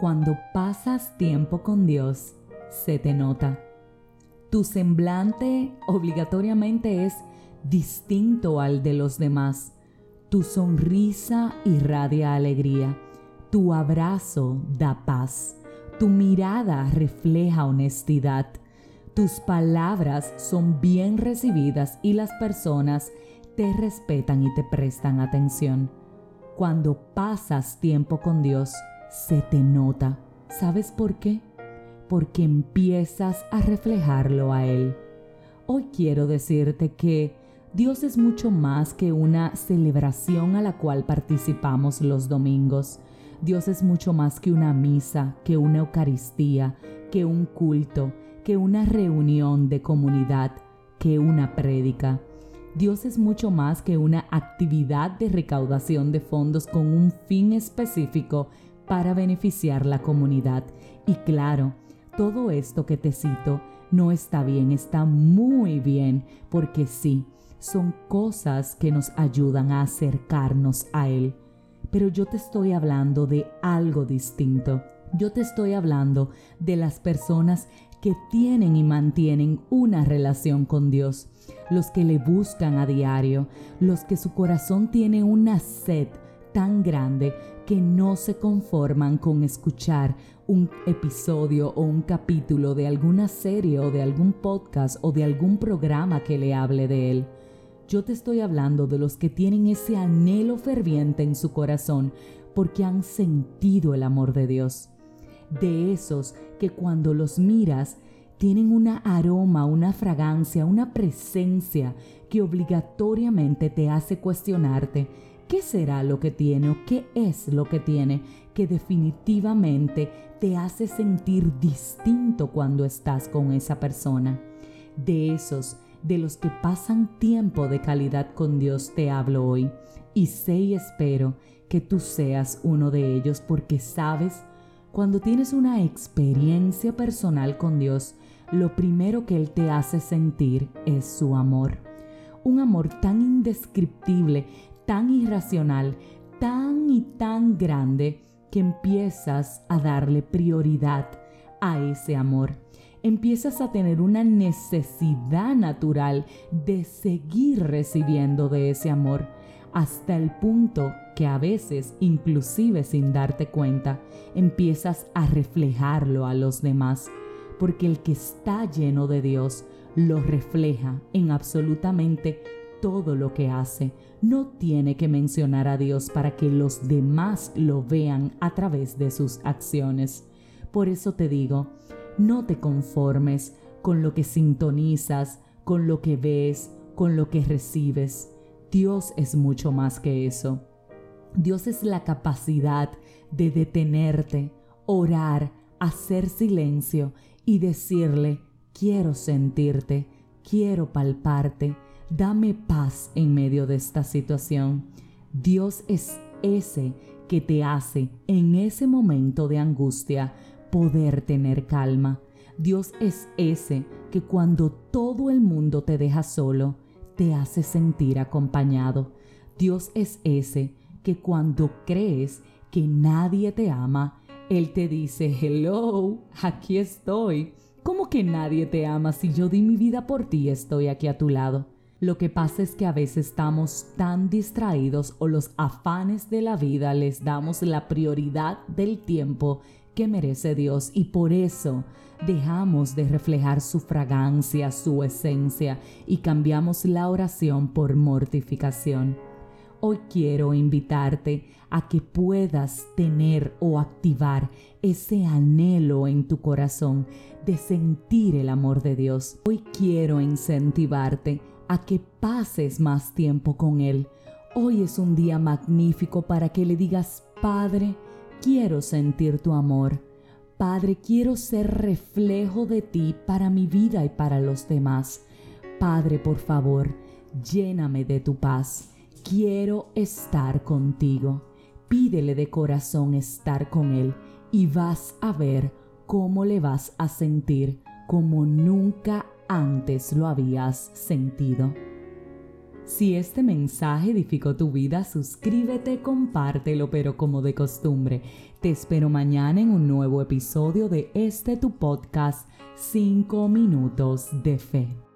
Cuando pasas tiempo con Dios, se te nota. Tu semblante obligatoriamente es distinto al de los demás. Tu sonrisa irradia alegría. Tu abrazo da paz. Tu mirada refleja honestidad. Tus palabras son bien recibidas y las personas te respetan y te prestan atención. Cuando pasas tiempo con Dios, se te nota. ¿Sabes por qué? Porque empiezas a reflejarlo a Él. Hoy quiero decirte que Dios es mucho más que una celebración a la cual participamos los domingos. Dios es mucho más que una misa, que una Eucaristía, que un culto, que una reunión de comunidad, que una prédica. Dios es mucho más que una actividad de recaudación de fondos con un fin específico para beneficiar la comunidad. Y claro, todo esto que te cito no está bien, está muy bien, porque sí, son cosas que nos ayudan a acercarnos a Él. Pero yo te estoy hablando de algo distinto. Yo te estoy hablando de las personas que tienen y mantienen una relación con Dios, los que le buscan a diario, los que su corazón tiene una sed tan grande que no se conforman con escuchar un episodio o un capítulo de alguna serie o de algún podcast o de algún programa que le hable de él. Yo te estoy hablando de los que tienen ese anhelo ferviente en su corazón porque han sentido el amor de Dios. De esos que cuando los miras tienen una aroma, una fragancia, una presencia que obligatoriamente te hace cuestionarte ¿Qué será lo que tiene o qué es lo que tiene que definitivamente te hace sentir distinto cuando estás con esa persona? De esos, de los que pasan tiempo de calidad con Dios, te hablo hoy. Y sé y espero que tú seas uno de ellos porque sabes, cuando tienes una experiencia personal con Dios, lo primero que Él te hace sentir es su amor. Un amor tan indescriptible tan irracional, tan y tan grande, que empiezas a darle prioridad a ese amor. Empiezas a tener una necesidad natural de seguir recibiendo de ese amor, hasta el punto que a veces, inclusive sin darte cuenta, empiezas a reflejarlo a los demás, porque el que está lleno de Dios lo refleja en absolutamente todo lo que hace. No tiene que mencionar a Dios para que los demás lo vean a través de sus acciones. Por eso te digo, no te conformes con lo que sintonizas, con lo que ves, con lo que recibes. Dios es mucho más que eso. Dios es la capacidad de detenerte, orar, hacer silencio y decirle, quiero sentirte, quiero palparte, Dame paz en medio de esta situación. Dios es ese que te hace en ese momento de angustia poder tener calma. Dios es ese que cuando todo el mundo te deja solo, te hace sentir acompañado. Dios es ese que cuando crees que nadie te ama, Él te dice, hello, aquí estoy. ¿Cómo que nadie te ama si yo di mi vida por ti y estoy aquí a tu lado? Lo que pasa es que a veces estamos tan distraídos o los afanes de la vida les damos la prioridad del tiempo que merece Dios y por eso dejamos de reflejar su fragancia, su esencia y cambiamos la oración por mortificación. Hoy quiero invitarte a que puedas tener o activar ese anhelo en tu corazón de sentir el amor de Dios. Hoy quiero incentivarte a que pases más tiempo con Él. Hoy es un día magnífico para que le digas, Padre, quiero sentir tu amor. Padre, quiero ser reflejo de ti para mi vida y para los demás. Padre, por favor, lléname de tu paz. Quiero estar contigo. Pídele de corazón estar con Él y vas a ver cómo le vas a sentir como nunca antes lo habías sentido. Si este mensaje edificó tu vida, suscríbete, compártelo, pero como de costumbre, te espero mañana en un nuevo episodio de este tu podcast 5 minutos de fe.